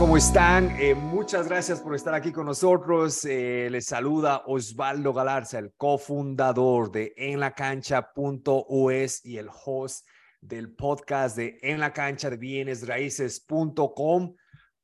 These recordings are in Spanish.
¿Cómo están? Eh, muchas gracias por estar aquí con nosotros. Eh, les saluda Osvaldo Galarza, el cofundador de enlacancha.us y el host del podcast de En la Cancha de Bienes Raíces.com.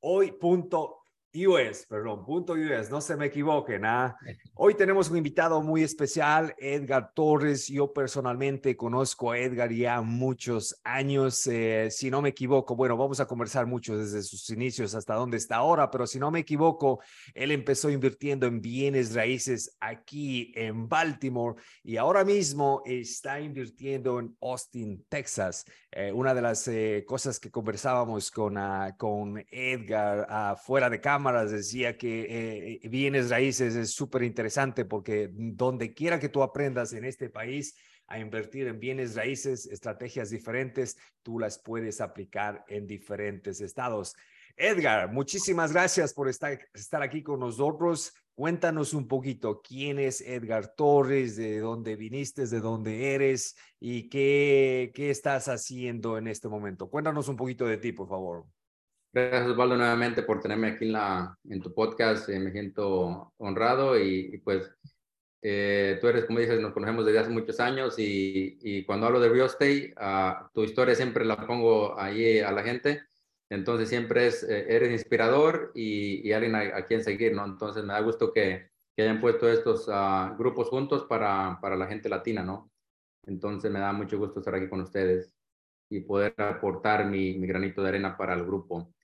Hoy, punto US, perdón, punto US, no se me equivoquen. ¿ah? Hoy tenemos un invitado muy especial, Edgar Torres. Yo personalmente conozco a Edgar ya muchos años, eh, si no me equivoco. Bueno, vamos a conversar mucho desde sus inicios hasta dónde está ahora, pero si no me equivoco, él empezó invirtiendo en bienes raíces aquí en Baltimore y ahora mismo está invirtiendo en Austin, Texas. Eh, una de las eh, cosas que conversábamos con, uh, con Edgar uh, fuera de cámaras decía que eh, bienes raíces es súper interesante porque donde quiera que tú aprendas en este país a invertir en bienes raíces, estrategias diferentes, tú las puedes aplicar en diferentes estados. Edgar, muchísimas gracias por estar, estar aquí con nosotros. Cuéntanos un poquito quién es Edgar Torres, de dónde viniste, de dónde eres y qué, qué estás haciendo en este momento. Cuéntanos un poquito de ti, por favor. Gracias, Osvaldo, nuevamente por tenerme aquí en, la, en tu podcast. Eh, me siento honrado y, pues eh, tú eres, como dices, nos conocemos desde hace muchos años y, y cuando hablo de real estate, uh, tu historia siempre la pongo ahí a la gente entonces siempre es, eh, eres inspirador y, alguien a, quien seguir, ¿no? Entonces me da gusto que, hayan puesto estos ah, grupos juntos para, para la gente latina, ¿no? Entonces me da mucho gusto estar aquí con ustedes y poder aportar mi, mi granito de arena para el grupo.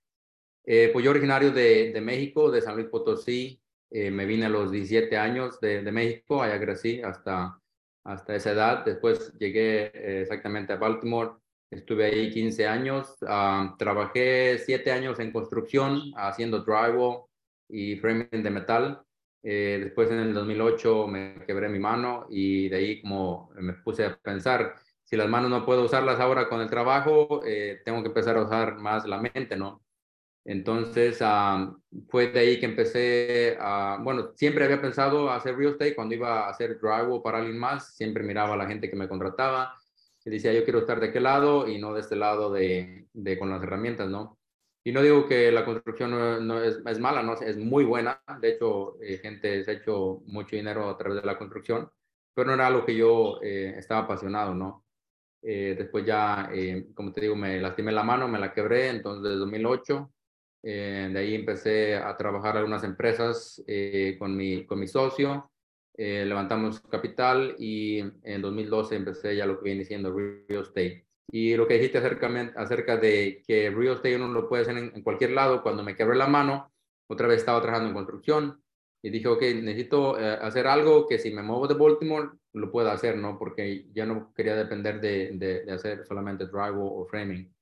Eh, pues yo originario de, de, México, de San Luis Potosí, eh, me vine a los 17 años de, de, México, allá crecí hasta, hasta esa edad. Después llegué exactamente a Baltimore Estuve ahí 15 años. Ah, trabajé 7 años en construcción, haciendo drywall y framing de metal. Eh, después en el 2008 me quebré mi mano y de ahí como me puse a pensar, si las manos no puedo usarlas ahora con el trabajo, eh, tengo que empezar a usar más la mente, ¿no? Entonces ah, fue de ahí que empecé a, bueno, siempre había pensado hacer real estate cuando iba a hacer drywall para alguien más, siempre miraba a la gente que me contrataba y decía yo quiero estar de aquel lado y no de este lado de, de con las herramientas, ¿no? Y no digo que la construcción no, es, es, mala, ¿no? Es muy buena. De hecho, eh, gente se ha hecho mucho dinero a través de la construcción, pero no era algo que yo eh, estaba apasionado, ¿no? Eh, después ya, como te digo, me lastimé la mano, me la quebré, entonces desde 2008. De ahí empecé a trabajar en algunas empresas con, mi, con mi socio eh, levantamos capital y en 2012 empecé ya lo que viene siendo real estate. Y lo que dijiste acerca, acerca de que real estate uno lo puede hacer en, cualquier lado, cuando me quebré la mano, otra vez estaba trabajando en construcción y dije, ok, necesito eh, hacer algo que si me muevo de Baltimore lo pueda hacer, ¿no? Porque ya no quería depender de, de, hacer solamente drywall o framing.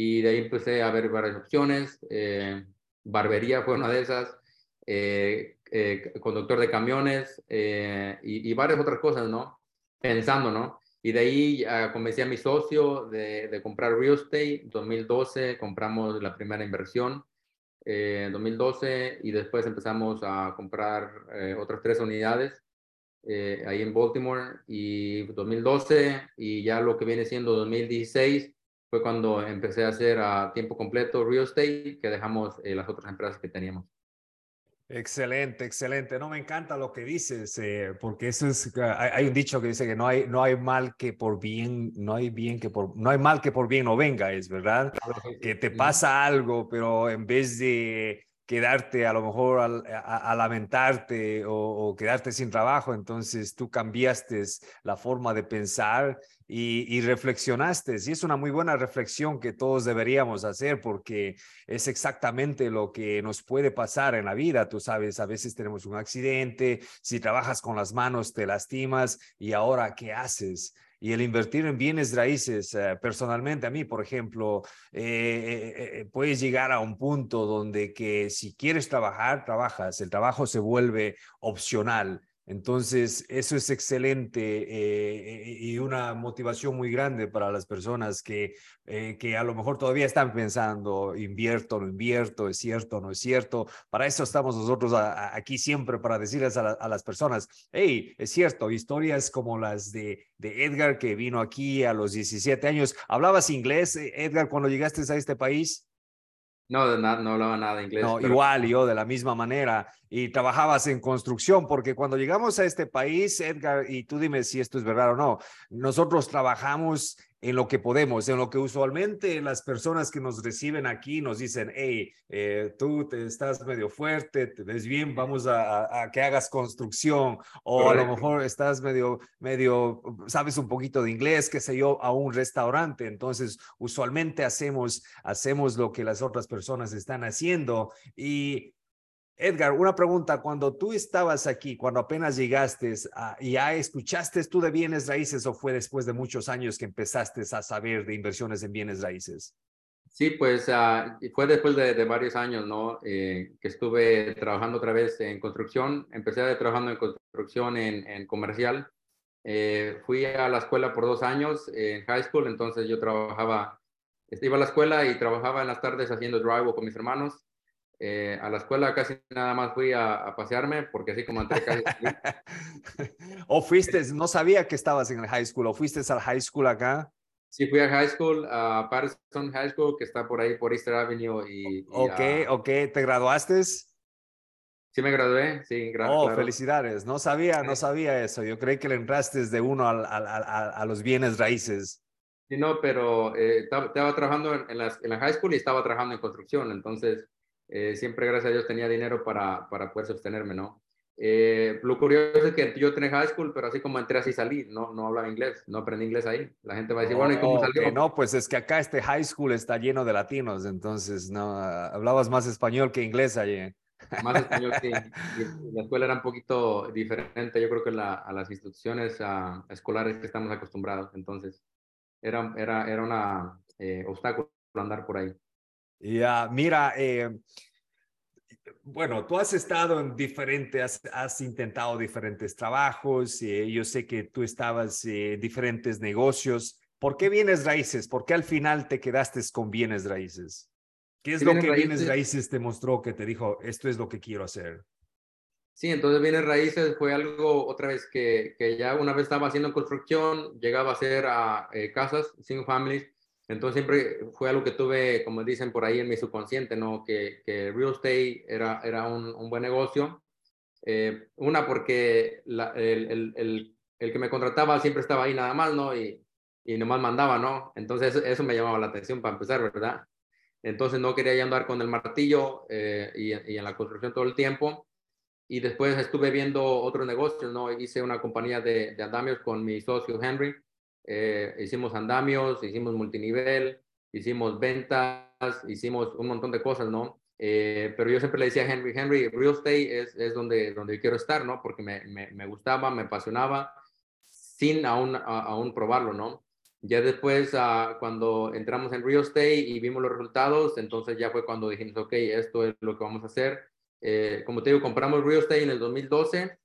Y de ahí empecé a ver varias opciones. Eh, barbería fue una de esas. Eh, eh, conductor de camiones eh, y, varias otras cosas, ¿no? Pensando, ¿no? Y de ahí convencí a mi socio de, comprar real estate. En 2012 compramos la primera inversión. en 2012 y después empezamos a comprar otras tres unidades ahí en Baltimore y 2012 y ya lo que viene siendo 2016 fue cuando empecé a hacer a tiempo completo real estate que dejamos las otras empresas que teníamos. Excelente, excelente. No me encanta lo que dices, eh, porque eso es, hay, un dicho que dice que no hay, no hay mal que por bien, no hay bien que por, no hay mal que por bien no venga, es verdad. Que te pasa algo, pero en vez de quedarte a lo mejor a, lamentarte o, quedarte sin trabajo, entonces tú cambiaste la forma de pensar y, reflexionaste. Y es una muy buena reflexión que todos deberíamos hacer porque es exactamente lo que nos puede pasar en la vida. Tú sabes, a veces tenemos un accidente, si trabajas con las manos te lastimas y ahora, ¿qué haces? Y el invertir en bienes raíces, eh, personalmente a mí, por ejemplo, eh, eh, puedes llegar a un punto donde que si quieres trabajar, trabajas, el trabajo se vuelve opcional Entonces, eso es excelente eh, y una motivación muy grande para las personas que, eh, que a lo mejor todavía están pensando, invierto, no invierto, es cierto, no es cierto. Para eso estamos nosotros aquí siempre, para decirles a, las personas, hey, es cierto, historias como las de, de Edgar que vino aquí a los 17 años. ¿Hablabas inglés, Edgar, cuando llegaste a este país? No, no, hablaba nada de inglés. No, igual yo de la misma manera. Y trabajabas en construcción, porque cuando llegamos a este país, Edgar, y tú dime si esto es verdad o no, nosotros trabajamos en lo que podemos, en lo que usualmente las personas que nos reciben aquí nos dicen, hey, eh, tú te estás medio fuerte, te ves bien, vamos a, que hagas construcción, o a lo mejor estás medio, medio, sabes un poquito de inglés, qué sé yo, a un restaurante. Entonces, usualmente hacemos, hacemos lo que las otras personas están haciendo y Edgar, una pregunta. Cuando tú estabas aquí, cuando apenas llegaste, ¿y ya escuchaste tú de bienes raíces o fue después de muchos años que empezaste a saber de inversiones en bienes raíces? Sí, pues ah, fue después de, varios años, ¿no? Eh, que estuve trabajando otra vez en construcción. Empecé trabajando en construcción en, comercial. Eh, fui a la escuela por dos años en high school, entonces yo trabajaba, iba a la escuela y trabajaba en las tardes haciendo drive con mis hermanos eh, a la escuela casi nada más fui a, pasearme porque así como entré casi... ¿O fuiste, no sabía que estabas en el high school, o fuiste al high school acá? Sí, fui a high school, a Patterson High School, que está por ahí, por Easter Avenue. Y, ok, ok, ¿te graduaste? Sí, me gradué, sí, gracias. Oh, felicidades, no sabía, no sabía eso, yo creí que le entraste de uno a, a, los bienes raíces. Sí, no, pero eh, estaba, trabajando en, en, la, en la high school y estaba trabajando en construcción, entonces eh, siempre, gracias a Dios, tenía dinero para, para poder sostenerme, ¿no? Eh, lo curioso es que yo tenía high school, pero así como entré así salí, no, no hablaba inglés, no aprendí inglés ahí. La gente va a decir, bueno, ¿y cómo salió? no, pues es que acá este high school está lleno de latinos, entonces no, hablabas más español que inglés allí. Más español, sí. la escuela era un poquito diferente, yo creo que la, a las instituciones escolares que estamos acostumbrados, entonces era, era, era un eh, obstáculo andar por ahí. Ya, mira, eh, bueno, tú has estado en diferentes, has, intentado diferentes trabajos, eh, yo sé que tú estabas en diferentes negocios. ¿Por qué bienes raíces? ¿Por qué al final te quedaste con bienes raíces? ¿Qué es lo que bienes raíces te mostró que te dijo, esto es lo que quiero hacer? Sí, entonces bienes raíces fue algo otra vez que, que ya una vez estaba haciendo construcción, llegaba a hacer a, eh, casas, single families, entonces siempre fue algo que tuve, como dicen por ahí en mi subconsciente, ¿no? Que, que real estate era, era un, un buen negocio. Eh, una, porque la, el, el, el, el, que me contrataba siempre estaba ahí nada más, ¿no? Y, y nomás mandaba, ¿no? Entonces eso, me llamaba la atención para empezar, ¿verdad? Entonces no quería ya andar con el martillo eh, y, y, en la construcción todo el tiempo. Y después estuve viendo otros negocios, ¿no? Hice una compañía de, de andamios con mi socio Henry eh, hicimos andamios, hicimos multinivel, hicimos ventas, hicimos un montón de cosas, ¿no? Eh, pero yo siempre le decía a Henry, Henry, real estate es, es donde, donde quiero estar, ¿no? Porque me, me, me gustaba, me apasionaba, sin aún, aún probarlo, ¿no? Ya después, uh, cuando entramos en real estate y vimos los resultados, entonces ya fue cuando dijimos, ok, esto es lo que vamos a hacer. Eh, como te digo, compramos real estate en el 2012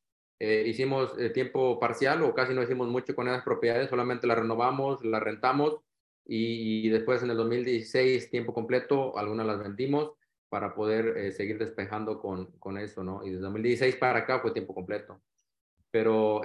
eh, hicimos eh, tiempo parcial o casi no hicimos mucho con esas propiedades, solamente las renovamos, las rentamos y, después en el 2016 tiempo completo, algunas las vendimos para poder eh, seguir despejando con, con eso, ¿no? Y desde 2016 para acá fue tiempo completo. Pero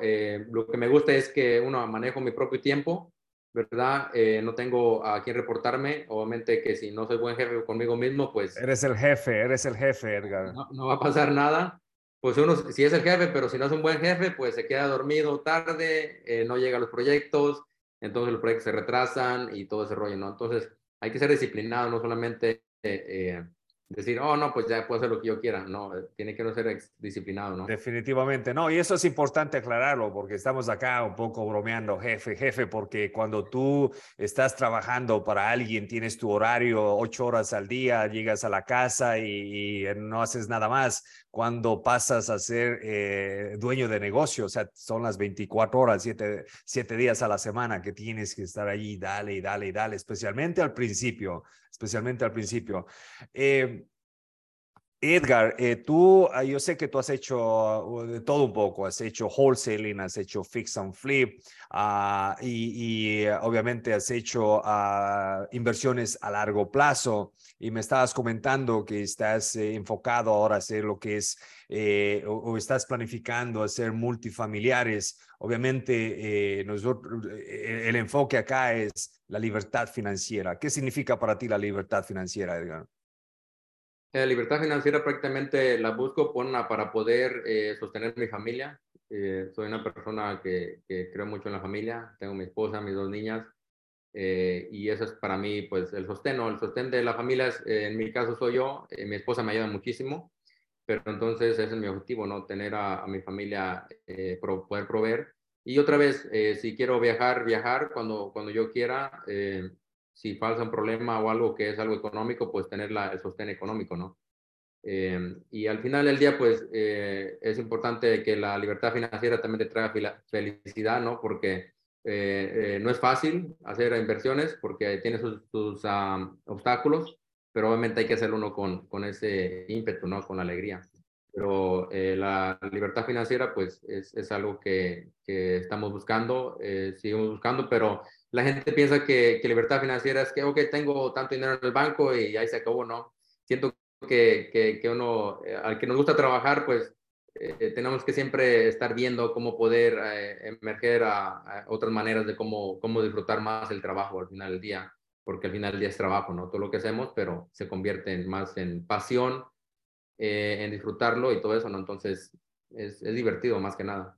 lo que me gusta es que uno manejo mi propio tiempo, ¿verdad? no tengo a quién reportarme. Obviamente que si no soy buen jefe conmigo mismo, pues... Eres el jefe, eres el jefe, Edgar. No, no va a pasar nada pues uno, si es el jefe, pero si no es un buen jefe, pues se queda dormido tarde, eh, no llega a los proyectos, entonces los proyectos se retrasan y todo ese rollo, ¿no? Entonces hay que ser disciplinado, no solamente eh, eh decir, oh, no, pues ya puedo hacer lo que yo quiera. No, eh, tiene que no ser disciplinado, ¿no? Definitivamente, no. Y eso es importante aclararlo porque estamos acá un poco bromeando, jefe, jefe, porque cuando tú estás trabajando para alguien, tienes tu horario ocho horas al día, llegas a la casa y, no haces nada más. Cuando pasas a ser eh, dueño de negocio, o sea, son las 24 horas, siete, siete días a la semana que tienes que estar allí, dale y dale y dale, especialmente al principio, especialmente al principio. Eh, Edgar, eh, tú, ah, yo sé que tú has hecho uh, de todo un poco, has hecho wholesaling, has hecho fix and flip uh, y, y, eh, obviamente has hecho uh, inversiones a largo plazo y me estabas comentando que estás eh, enfocado ahora a hacer lo que es eh, o, o, estás planificando hacer multifamiliares. Obviamente nosotros, el enfoque acá es la libertad financiera. ¿Qué significa para ti la libertad financiera, Edgar? La eh, libertad financiera prácticamente la busco para poder eh, sostener mi familia. Eh, soy una persona que, que, creo mucho en la familia. Tengo mi esposa, mis dos niñas. Eh, y eso es para mí, pues, el sostén. El sostén de la familia, es, en mi caso soy yo. mi esposa me ayuda muchísimo. Pero entonces ese es mi objetivo, ¿no? Tener a, a mi familia, pro, poder proveer. Y otra vez, si quiero viajar, viajar cuando, cuando yo quiera si falta un problema o algo que es algo económico, pues tener la, el sostén económico, ¿no? Eh, y al final del día, pues eh, es importante que la libertad financiera también te traiga felicidad, ¿no? Porque eh, no es fácil hacer inversiones porque tiene sus, sus um, obstáculos, pero obviamente hay que hacerlo uno con, con ese ímpetu, ¿no? Con la alegría. Pero la libertad financiera, pues es, es algo que, que, estamos buscando, seguimos buscando, pero la gente piensa que, que, libertad financiera es que, ok, tengo tanto dinero en el banco y ahí se acabó, ¿no? Siento que, que, que uno, eh, al que nos gusta trabajar, pues eh, tenemos que siempre estar viendo cómo poder eh, emerger a, otras maneras de cómo, cómo disfrutar más el trabajo al final del día, porque al final del día es trabajo, ¿no? Todo lo que hacemos, pero se convierte en, más en pasión, en disfrutarlo y todo eso, ¿no? Entonces, es, es divertido más que nada.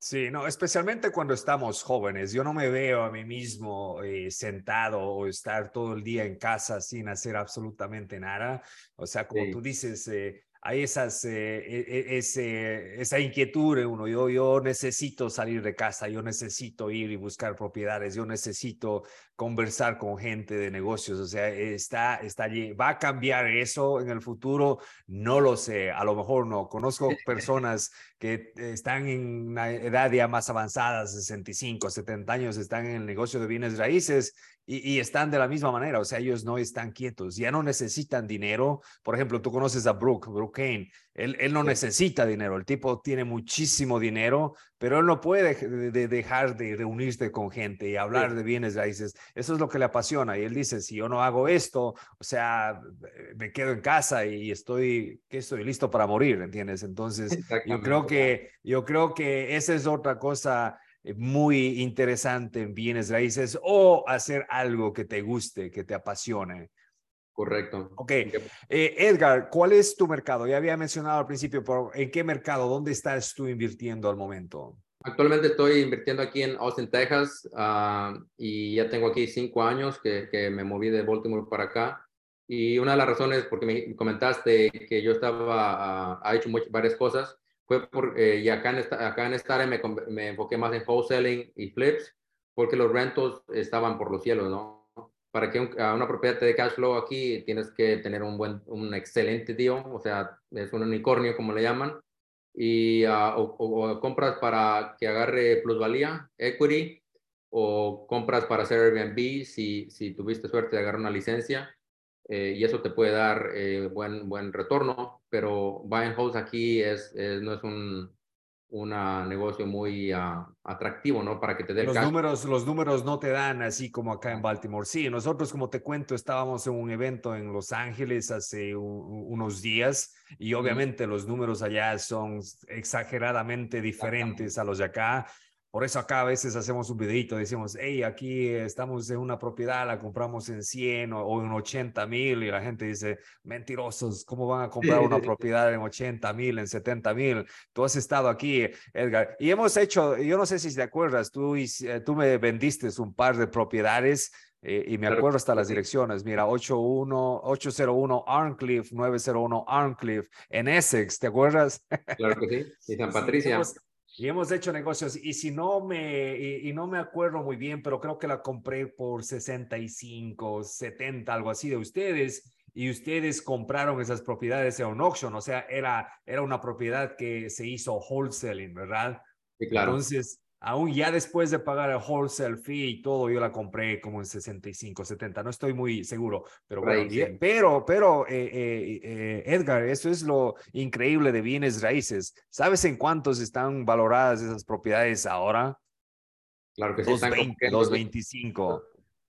Sí, no, especialmente cuando estamos jóvenes. Yo no me veo a mí mismo eh, sentado o estar todo el día en casa sin hacer absolutamente nada. O sea, como sí. tú dices, eh, hay esas, eh, e, e, ese, esa inquietud uno. Yo, yo necesito salir de casa, yo necesito ir y buscar propiedades, yo necesito conversar con gente de negocios. O sea, está, está allí. ¿Va a cambiar eso en el futuro? No lo sé. A lo mejor no. Conozco personas que están en una edad ya más avanzada, 65, 70 años, están en el negocio de bienes raíces y, y, están de la misma manera, o sea, ellos no están quietos, ya no necesitan dinero. Por ejemplo, tú conoces a Brooke, Brooke Kane, él, él no sí. necesita dinero, el tipo tiene muchísimo dinero, pero él no puede de, de dejar de reunirse con gente y hablar sí. de bienes raíces. Eso es lo que le apasiona y él dice, si yo no hago esto, o sea, me quedo en casa y estoy, que estoy listo para morir, ¿entiendes? Entonces, yo creo que, yo creo que esa es otra cosa muy interesante en bienes raíces o hacer algo que te guste, que te apasione. Correcto. Ok. Eh, Edgar, ¿cuál es tu mercado? Ya había mencionado al principio, pero ¿en qué mercado? ¿Dónde estás tú invirtiendo al momento? Actualmente estoy invirtiendo aquí en Austin, Texas, uh, y ya tengo aquí cinco años que, que, me moví de Baltimore para acá. Y una de las razones, porque me comentaste que yo estaba, uh, ha hecho muchas, varias cosas, fue por, eh, y acá en esta, acá en esta área me, me, enfoqué más en wholesaling y flips, porque los rentos estaban por los cielos, ¿no? Para que un, a una propiedad te dé cash flow aquí, tienes que tener un buen, un excelente deal, o sea, es un unicornio, como le llaman, y uh, o, o, compras para que agarre plusvalía, equity, o compras para hacer Airbnb si, si tuviste suerte de agarrar una licencia eh, y eso te puede dar eh, buen, buen retorno, pero buy and hold aquí es, es no es un una negocio muy uh, atractivo, ¿no? Para que te dé los números, los números no te dan así como acá en Baltimore. Sí, nosotros, como te cuento, estábamos en un evento en Los Ángeles hace un, unos días y obviamente mm. los números allá son exageradamente diferentes a los de acá. Por eso acá a veces hacemos un videito, decimos, hey, aquí estamos en una propiedad, la compramos en 100 o, o en 80 mil y la gente dice, mentirosos, ¿cómo van a comprar una propiedad en 80 mil, en 70 mil? Tú has estado aquí, Edgar. Y hemos hecho, yo no sé si te acuerdas, tú, eh, tú me vendiste un par de propiedades eh, y me claro, acuerdo hasta las direcciones, mira, 81, 801 Arncliffe, 901 Arncliffe, en Essex, ¿te acuerdas? Claro que sí, y San Patricia. Sí, y hemos hecho negocios y si no me y, y, no me acuerdo muy bien, pero creo que la compré por 65, 70, algo así de ustedes y ustedes compraron esas propiedades en un auction, o sea, era era una propiedad que se hizo wholesaling, ¿verdad? Sí, claro. Entonces, aún ya después de pagar el wholesale fee y todo, yo la compré como en 65, 70, no estoy muy seguro, pero bueno, pero, pero eh, eh, eh, Edgar, eso es lo increíble de bienes raíces. ¿Sabes en cuántos están valoradas esas propiedades ahora? Claro que sí. 225.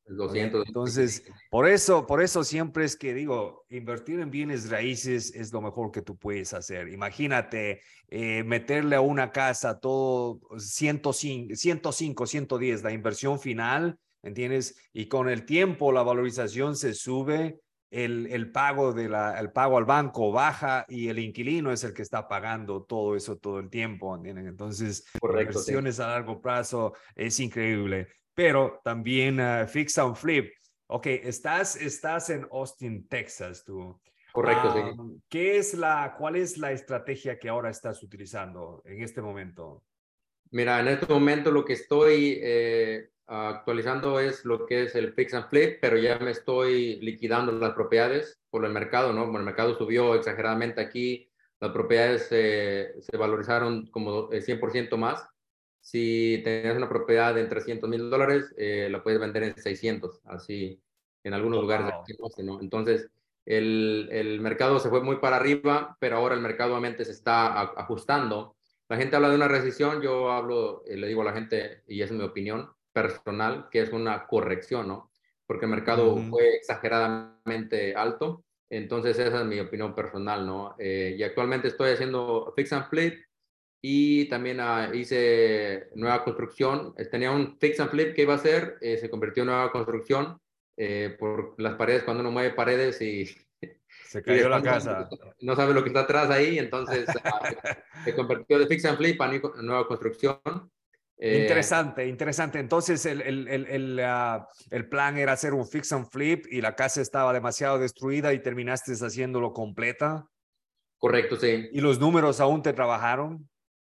Entonces, por eso, por eso siempre es que digo, invertir en bienes raíces es lo mejor que tú puedes hacer. Imagínate eh, meterle a una casa todo 105, 105, 110, la inversión final, ¿entiendes? Y con el tiempo la valorización se sube, el, el, pago de la, el pago al banco baja y el inquilino es el que está pagando todo eso todo el tiempo. ¿entiendes? Entonces, inversiones a largo plazo es increíble pero también uh, Fix and Flip. Ok, estás, estás en Austin, Texas, tú. Correcto, sí. ¿Qué es la, cuál es la estrategia que ahora estás utilizando en este momento? Mira, en este momento lo que estoy eh, actualizando es lo que es el fix and flip, pero ya me estoy liquidando las propiedades por el mercado, ¿no? Como el mercado subió exageradamente aquí, las propiedades se valorizaron como 100% más si tenías una propiedad en 300 mil dólares, eh, la puedes vender en 600, así en algunos lugares. ¿no? Entonces, el, el, mercado se fue muy para arriba, pero ahora el mercado obviamente se está ajustando. La gente habla de una recesión, yo hablo, eh, le digo a la gente, y es mi opinión personal, que es una corrección, ¿no? Porque el mercado fue exageradamente alto. Entonces, esa es mi opinión personal, ¿no? Eh, y actualmente estoy haciendo fix and flip, y también ah, hice nueva construcción. Eh, tenía un fix and flip que iba a hacer, eh, se convirtió en nueva construcción eh, por las paredes, cuando uno mueve paredes y... Se cayó la casa. No, sabe lo que está atrás ahí, entonces ah, se convirtió de fix and flip a nueva construcción. interesante, interesante. Entonces el, el, el, ah, el, plan era hacer un fix and flip y la casa estaba demasiado destruida y terminaste haciéndolo completa. Correcto, sí. ¿Y los números aún te trabajaron?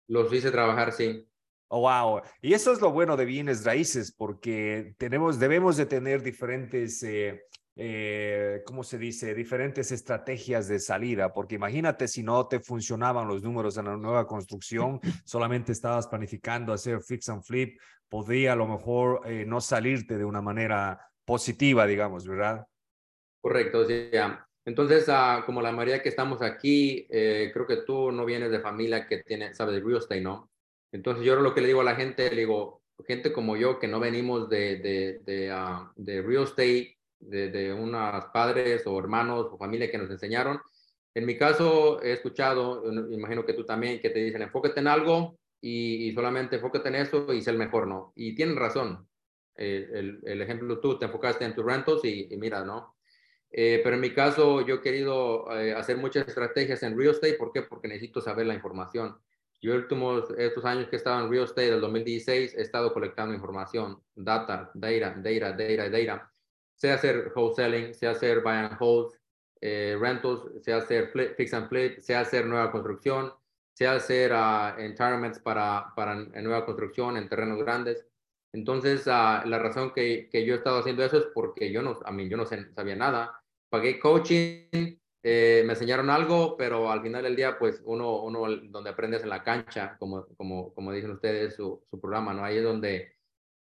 Los hice trabajar, sí. Oh, wow. Y eso es lo bueno de bienes raíces, porque tenemos, debemos de tener diferentes, eh, eh, ¿cómo se dice? Diferentes estrategias de salida, porque imagínate si no te funcionaban los números en la nueva construcción, solamente estabas planificando hacer fix and flip, podría a lo mejor eh, no salirte de una manera positiva, digamos, ¿verdad? Correcto, sí, ya. Entonces, ah, como la mayoría que estamos aquí, eh, creo que tú no vienes de familia que tiene, sabe de real estate, ¿no? Entonces, yo lo que le digo a la gente, le digo, gente como yo que no venimos de, de, de, uh, de real estate, de, de unos padres o hermanos o familia que nos enseñaron. En mi caso, he escuchado, imagino que tú también, que te dicen, enfócate en algo y, solamente enfócate en eso y sé el mejor, ¿no? Y tienen razón. Eh, el, el, ejemplo, tú te enfocaste en tus rentos y, y mira, ¿no? Eh, pero en mi caso, yo he querido eh, hacer muchas estrategias en real estate. ¿Por qué? Porque necesito saber la información. Yo últimos, estos años que he estado en real estate, del 2016, he estado colectando información, data, data, data, data, data. Sé hacer wholesaling, sé hacer buy and hold, eh, rentals, sé hacer fix and flip, sé hacer nueva construcción, sé hacer uh, environments para, para nueva construcción en terrenos grandes. Entonces, uh, la razón que, que, yo he estado haciendo eso es porque yo no, a mí, yo no sabía nada. Pagué coaching, eh, me enseñaron algo, pero al final del día, pues uno, uno donde aprendes en la cancha, como, como, como dicen ustedes, su, su programa, ¿no? Ahí es donde,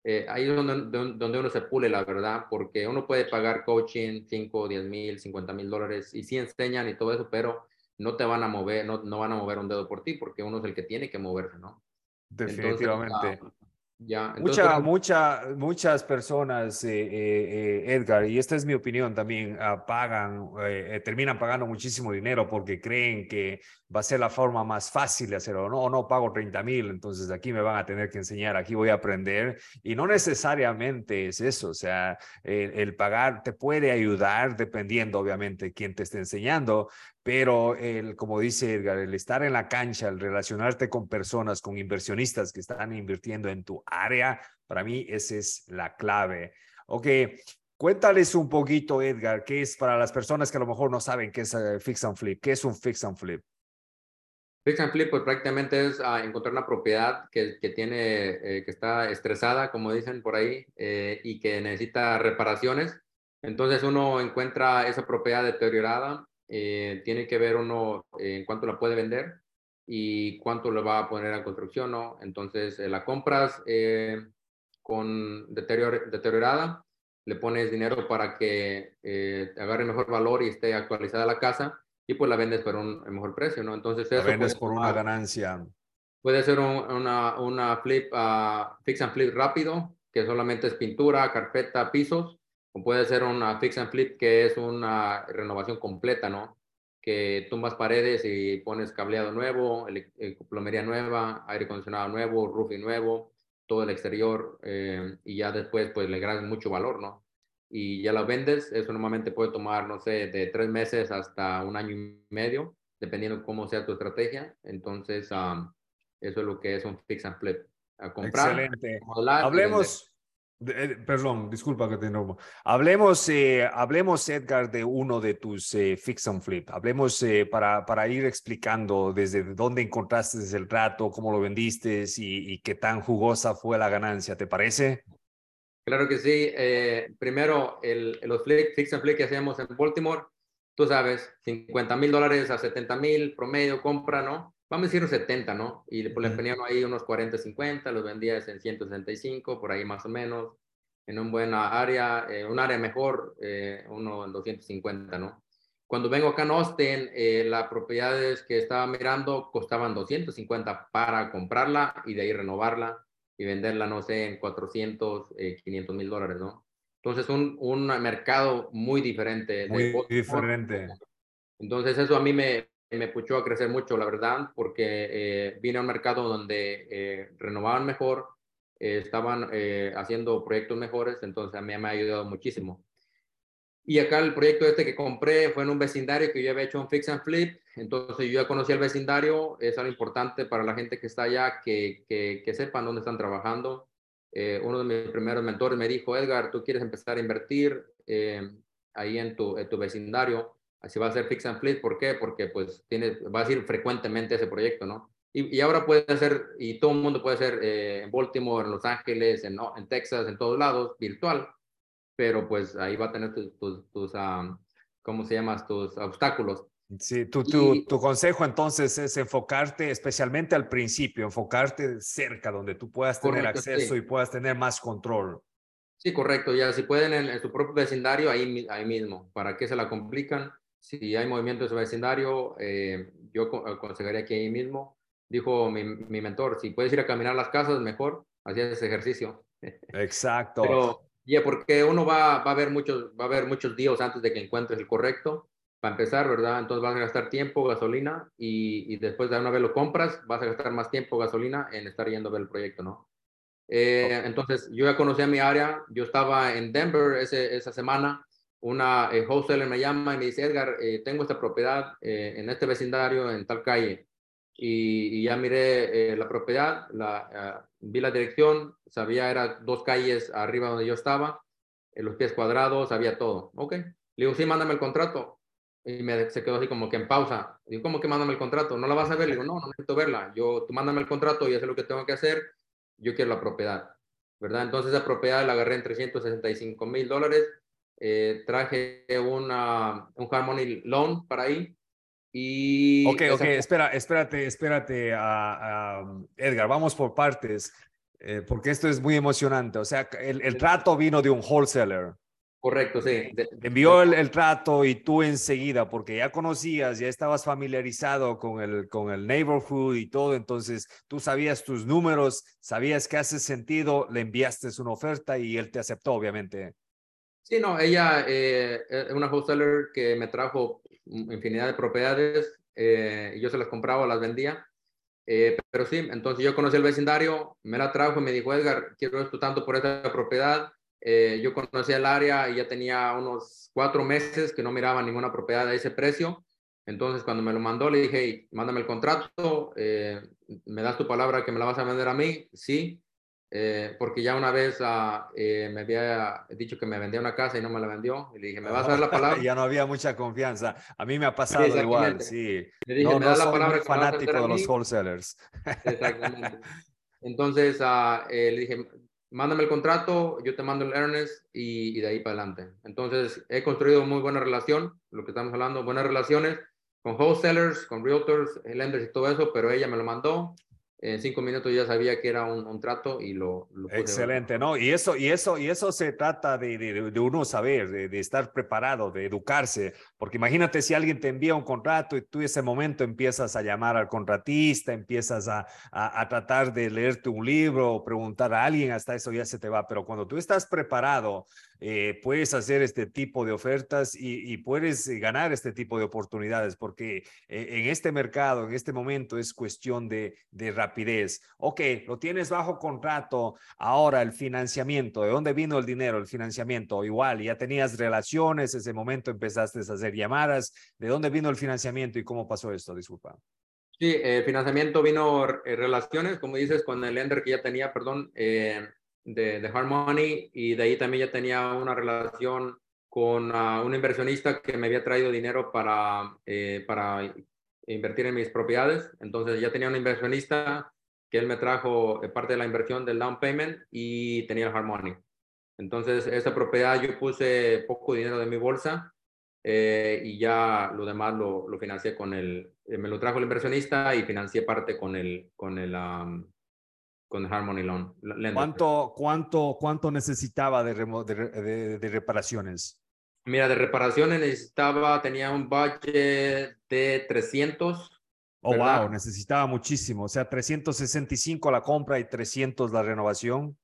eh, ahí es donde, donde uno se pule, la verdad, porque uno puede pagar coaching 5, 10 mil, 50 mil dólares y sí enseñan y todo eso, pero no te van a mover, no, no van a mover un dedo por ti, porque uno es el que tiene que moverse, ¿no? Definitivamente. Ya, Mucha, mucha, muchas personas, eh, eh, eh, Edgar, y esta es mi opinión también, ah, pagan, terminan pagando muchísimo dinero porque creen que va a ser la forma más fácil de hacerlo. No, no pago 30 mil, entonces aquí me van a tener que enseñar, aquí voy a aprender. Y no necesariamente es eso, o sea, el, pagar te puede ayudar dependiendo, obviamente, quién te esté enseñando, pero el, como dice Edgar, el estar en la cancha, el relacionarte con personas, con inversionistas que están invirtiendo en tu área, para mí esa es la clave. Ok, cuéntales un poquito, Edgar, qué es para las personas que a lo mejor no saben qué es eh, fix and flip, qué es un fix and flip. Fix and flip, pues prácticamente es ah, encontrar una propiedad que, tiene, eh, que está estresada, como dicen por ahí, eh, y que necesita reparaciones. Entonces uno encuentra esa propiedad deteriorada eh, tiene que ver uno en cuánto la puede vender y cuánto le va a poner a construcción, ¿no? Entonces, la compras con deteriorada, le pones dinero para que agarre mejor valor y esté actualizada la casa y pues la vendes por un mejor precio, ¿no? Entonces eso... La vendes por una ganancia. Puede ser una, una flip, uh, fix and flip rápido, que solamente es pintura, carpeta, pisos, o puede ser una fix and flip que es una renovación completa, ¿no? Que tumbas paredes y pones cableado nuevo, plomería nueva, aire acondicionado nuevo, roofing nuevo, todo el exterior, eh, y ya después pues le ganas mucho valor, ¿no? Y ya la vendes, eso normalmente puede tomar, no sé, de tres meses hasta un año y medio, dependiendo cómo sea tu estrategia. Entonces, eso es lo que es un fix and flip. A comprar, Excelente. Hablemos, eh, perdón, disculpa que te interrumpa. Hablemos, eh, hablemos, Edgar, de uno de tus eh, fix and flip. Hablemos para, para ir explicando desde dónde encontraste el rato, cómo lo vendiste y, y qué tan jugosa fue la ganancia. ¿Te parece? Claro que sí. Eh, primero, el, los fix and flip que hacemos en Baltimore, tú sabes, 50 mil dólares a 70 mil promedio compra, ¿no? Vamos a decir 70, ¿no? Y le, poníamos ahí unos 40, 50, los vendías en 165, por ahí más o menos, en un buena área, eh, un área mejor, eh, uno en 250, ¿no? Cuando vengo acá en Austin, eh, las propiedades que estaba mirando costaban 250 para comprarla y de ahí renovarla y venderla, no sé, en 400, 500 mil dólares, ¿no? Entonces, un, un mercado muy diferente. Muy diferente. Entonces, eso a mí me, me puchó a crecer mucho, la verdad, porque eh, vine a un mercado donde eh, renovaban mejor, eh, estaban haciendo proyectos mejores, entonces a mí me ha ayudado muchísimo. Y acá el proyecto este que compré fue en un vecindario que yo había hecho un fix and flip. Entonces yo ya conocí el vecindario. Es algo importante para la gente que está allá que, que, sepan dónde están trabajando. Eh, uno de mis primeros mentores me dijo, Edgar, tú quieres empezar a invertir eh, ahí en tu, en tu vecindario. Así va a ser fix and flip. ¿Por qué? Porque pues tiene, va a ir frecuentemente ese proyecto, ¿no? Y, y, ahora puede ser, y todo el mundo puede ser eh, en Baltimore, en Los Ángeles, en, en Texas, en todos lados, virtual pero pues ahí va a tener tus, tus, ¿cómo se llama? Tus obstáculos. Sí, tu, tu, tu, consejo entonces es enfocarte especialmente al principio, enfocarte cerca donde tú puedas tener acceso y puedas tener más control. Sí, correcto. Ya si pueden en, su propio vecindario, ahí, ahí mismo. ¿Para qué se la complican? Si hay movimiento en su vecindario, eh, yo aconsejaría que ahí mismo. Dijo mi, mi, mentor, si puedes ir a caminar las casas, mejor. Así ese ejercicio. Exacto. Pero ya, porque uno va, va, a ver muchos, va a haber muchos días antes de que encuentres el correcto. Para empezar, ¿verdad? Entonces vas a gastar tiempo, gasolina, y, y después de una vez lo compras, vas a gastar más tiempo, gasolina en estar yendo a ver el proyecto, ¿no? Eh, entonces, yo ya conocía mi área, yo estaba en Denver ese, esa semana, una eh, wholesaler me llama y me dice, Edgar, eh, tengo esta propiedad eh, en este vecindario, en tal calle, y, y ya miré la propiedad, la, ah, vi la dirección, sabía, era dos calles arriba donde yo estaba, en los pies cuadrados, sabía todo. Ok. Le digo, sí, mándame el contrato. Y me, se quedó así como que en pausa. Digo, ¿cómo que mándame el contrato? ¿No la vas a ver? Le digo, no, no necesito verla. Yo, tú mándame el contrato y sé lo que tengo que hacer. Yo quiero la propiedad. ¿Verdad? Entonces esa propiedad la agarré en 365 mil dólares. Eh, traje una, un Harmony Loan para ahí y ok, ok, espera, espérate, espérate, a, Edgar, vamos por partes, eh, porque esto es muy emocionante. O sea, el, el, trato vino de un wholesaler. Correcto, sí. Envió el, el, trato y tú enseguida, porque ya conocías, ya estabas familiarizado con el, con el neighborhood y todo, entonces tú sabías tus números, sabías que hace sentido, le enviaste una oferta y él te aceptó, obviamente. Sí, no, ella eh, es una wholesaler que me trajo infinidad de propiedades eh, y yo se las compraba, las vendía. Eh, pero sí, entonces yo conocí el vecindario, me la trajo y me dijo, Edgar, quiero esto tanto por esta propiedad. Eh, yo conocí el área y ya tenía unos cuatro meses que no miraba ninguna propiedad a ese precio. Entonces, cuando me lo mandó, le dije, mándame el contrato, ¿me das tu palabra que me la vas a vender a mí? Sí. Eh, porque ya una vez ah, eh, me había dicho que me vendía una casa y no me la vendió. Y le dije, ¿me vas a dar la palabra? ya no había mucha confianza. A mí me ha pasado igual, sí. Le dije, no, ¿me das la palabra? fanático de los wholesalers. Exactamente. Entonces uh, eh, le dije, mándame el contrato, yo te mando el earnest y, y, de ahí para adelante. Entonces he construido muy buena relación, lo que estamos hablando, buenas relaciones con wholesalers, con realtors, lenders y todo eso, pero ella me lo mandó en cinco minutos ya sabía que era un, trato y lo, Excelente, ¿no? Y eso, y eso, y eso se trata de, de, uno saber, de, estar preparado, de educarse, porque imagínate si alguien te envía un contrato y tú ese momento empiezas a llamar al contratista, empiezas a, a, tratar de leerte un libro o preguntar a alguien, hasta eso ya se te va, pero cuando tú estás preparado, eh, puedes hacer este tipo de ofertas y, puedes ganar este tipo de oportunidades, porque eh, en este mercado, en este momento es cuestión de, de rapidez. Ok, lo tienes bajo contrato, ahora el financiamiento, ¿de dónde vino el dinero, el financiamiento? Igual, ya tenías relaciones, ese momento empezaste a hacer llamadas, ¿de dónde vino el financiamiento y cómo pasó esto? Disculpa. Sí, el financiamiento vino eh, relaciones, como dices, con el lender que ya tenía, perdón, eh, de, de Harmony y de ahí también ya tenía una relación con uh, un inversionista que me había traído dinero para, eh, para invertir en mis propiedades. Entonces ya tenía un inversionista que él me trajo eh, parte de la inversión del down payment y tenía el Harmony. Entonces esa propiedad yo puse poco dinero de mi bolsa eh, y ya lo demás lo, lo financié con el, me lo trajo el inversionista y financié parte con el, con el, con el Harmony Loan. ¿Cuánto, cuánto, cuánto necesitaba de, de, de reparaciones? Mira, de reparaciones necesitaba, tenía un budget de 300. Oh, wow, necesitaba muchísimo. O sea, 365 la compra y 300 la renovación.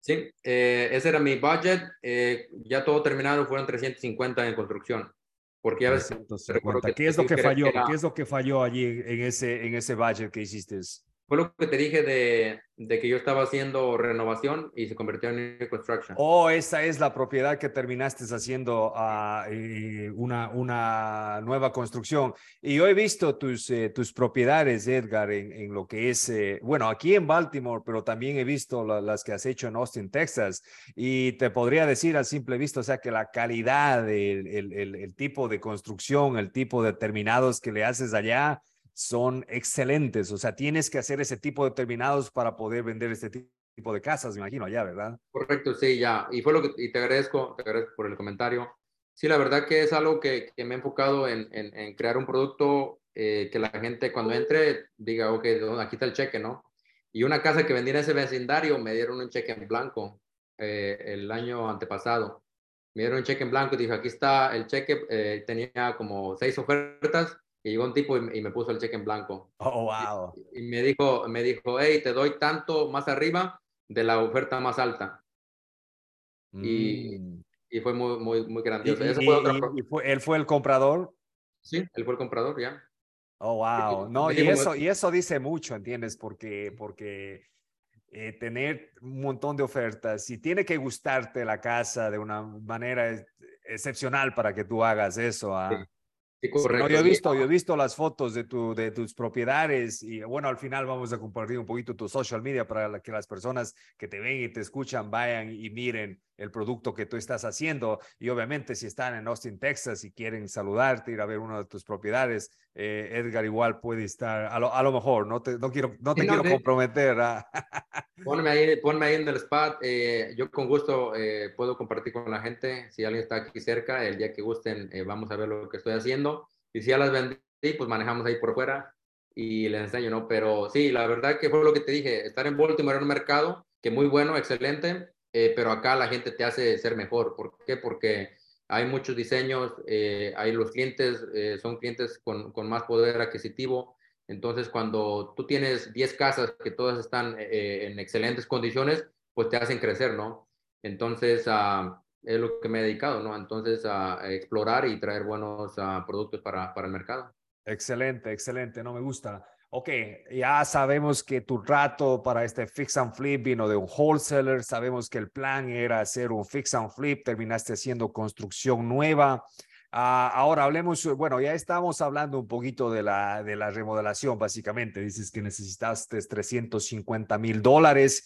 Sí, eh, ese era mi budget. Eh, ya todo terminado fueron 350 en construcción. Porque ya ves, ¿Qué es lo que falló? ¿Qué es lo que falló allí en ese, en ese budget que hiciste? Fue lo que te dije de, de, que yo estaba haciendo renovación y se convirtió en new construction. Oh, esa es la propiedad que terminaste haciendo uh, una, una nueva construcción. Y yo he visto tus, eh, tus propiedades, Edgar, en, en lo que es, eh, bueno, aquí en Baltimore, pero también he visto las que has hecho en Austin, Texas. Y te podría decir a simple vista, o sea, que la calidad, el, el, el, el tipo de construcción, el tipo de terminados que le haces allá, son excelentes. O sea, tienes que hacer ese tipo de terminados para poder vender este tipo de casas, me imagino, allá, ¿verdad? Correcto, sí, ya. Y fue lo que, y te agradezco, te agradezco por el comentario. Sí, la verdad que es algo que, que me he enfocado en, en, crear un producto eh, que la gente cuando entre diga, ok, aquí está el cheque, ¿no? Y una casa que vendí en ese vecindario me dieron un cheque en blanco eh, el año antepasado. Me dieron un cheque en blanco y dije, aquí está el cheque, eh, tenía como seis ofertas y llegó un tipo y, me puso el cheque en blanco. Oh, wow. Y, me dijo, me dijo, hey, te doy tanto más arriba de la oferta más alta. Y, mm. y, fue muy, muy, muy grandioso. ¿Y, fue ¿Él fue el comprador? Sí, él fue el comprador, ya. Oh, wow. No, y eso, y eso dice mucho, ¿entiendes? Porque, porque eh, tener un montón de ofertas y tiene que gustarte la casa de una manera excepcional para que tú hagas eso. ¿ah? No, yo he visto, yo he visto las fotos de, tu, de tus propiedades y bueno, al final vamos a compartir un poquito tu social media para que las personas que te ven y te escuchan vayan y miren el producto que tú estás haciendo. Y obviamente si están en Austin, Texas y quieren saludarte, ir a ver una de tus propiedades, eh, Edgar igual puede estar, a lo, a lo, mejor, no te, no quiero, no te quiero comprometer. ¿ah? Ponme, ahí, ponme ahí en el spot, eh, yo con gusto eh, puedo compartir con la gente, si alguien está aquí cerca, el día que gusten, vamos a ver lo que estoy haciendo. Y si ya las vendí, pues manejamos ahí por fuera y les enseño, ¿no? Pero sí, la verdad que fue lo que te dije, estar en Baltimore en un mercado que muy bueno, excelente, eh, pero acá la gente te hace ser mejor. ¿Por qué? Porque hay muchos diseños, eh, hay los clientes, eh, son clientes con, con, más poder adquisitivo. Entonces, cuando tú tienes 10 casas que todas están en excelentes condiciones, pues te hacen crecer, ¿no? Entonces, uh, es lo que me he dedicado, ¿no? Entonces, a explorar y traer buenos uh, productos para, para el mercado. Excelente, excelente, no me gusta ok, ya sabemos que tu rato para este fix and flip vino de un wholesaler, sabemos que el plan era hacer un fix and flip, terminaste haciendo construcción nueva. Uh, ahora hablemos, bueno, ya estamos hablando un poquito de la, de la remodelación, básicamente. Dices que necesitaste 350 mil dólares.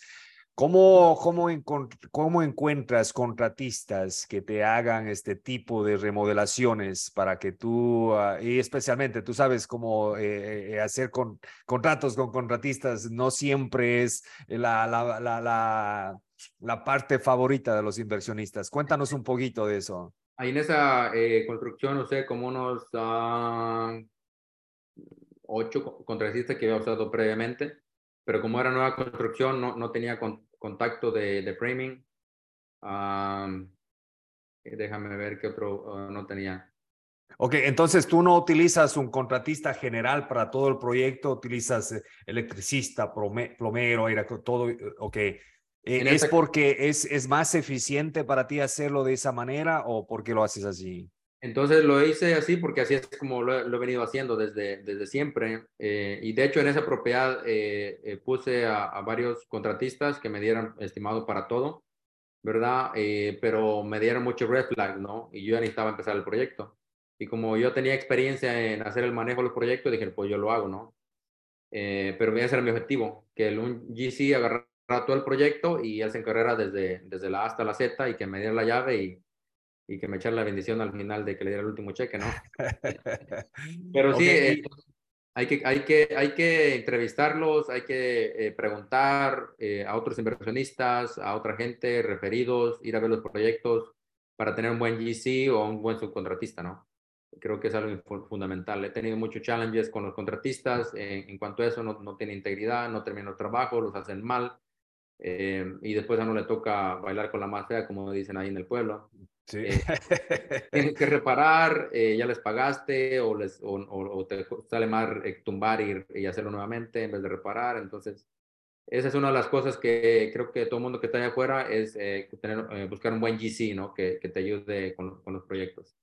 ¿Cómo, cómo, ¿Cómo encuentras contratistas que te hagan este tipo de remodelaciones para que tú, ah, y especialmente tú sabes cómo eh, eh, hacer con, contratos con contratistas, no siempre es la, la, la, la, parte favorita de los inversionistas? Cuéntanos un poquito de eso. Ahí en esa eh, construcción, no sé, como unos ocho contratistas que había usado previamente, pero como era nueva construcción, no, no tenía contacto de, de framing. déjame ver qué otro ah, no tenía. Ok, entonces tú no utilizas un contratista general para todo el proyecto, utilizas eh, electricista, plomero, todo, eh, ok. Eh, ¿Es porque es, es más eficiente para ti hacerlo de esa manera o porque lo haces así? Entonces lo hice así porque así es como lo, he venido haciendo desde, desde siempre. y de hecho en esa propiedad puse a, varios contratistas que me dieran estimado para todo, ¿verdad? pero me dieron mucho red flag, ¿no? Y yo ya necesitaba empezar el proyecto. Y como yo tenía experiencia en hacer el manejo de los proyectos, dije, pues yo lo hago, ¿no? Eh, pero ese era mi objetivo, que el un GC agarrara todo el proyecto y él se encargara desde, desde la A hasta la Z y que me diera la llave y, y que me echara la bendición al final de que le diera el último cheque, ¿no? pero sí, eh, hay, que, hay, que, hay que entrevistarlos, hay que eh, preguntar a otros inversionistas, a otra gente, referidos, ir a ver los proyectos para tener un buen GC o un buen subcontratista, ¿no? creo que es algo fundamental. He tenido muchos challenges con los contratistas en cuanto a eso, no, no tiene integridad, no terminan el trabajo, los hacen mal eh, y después a no le toca bailar con la más fea, como dicen ahí en el pueblo. Sí. Eh, tienes que reparar, eh, ya les pagaste o, les, o, te sale más tumbar y, y, hacerlo nuevamente en vez de reparar. Entonces, esa es una de las cosas que creo que todo el mundo que está allá afuera es tener, buscar un buen GC, ¿no? Que, que te ayude con, con los proyectos.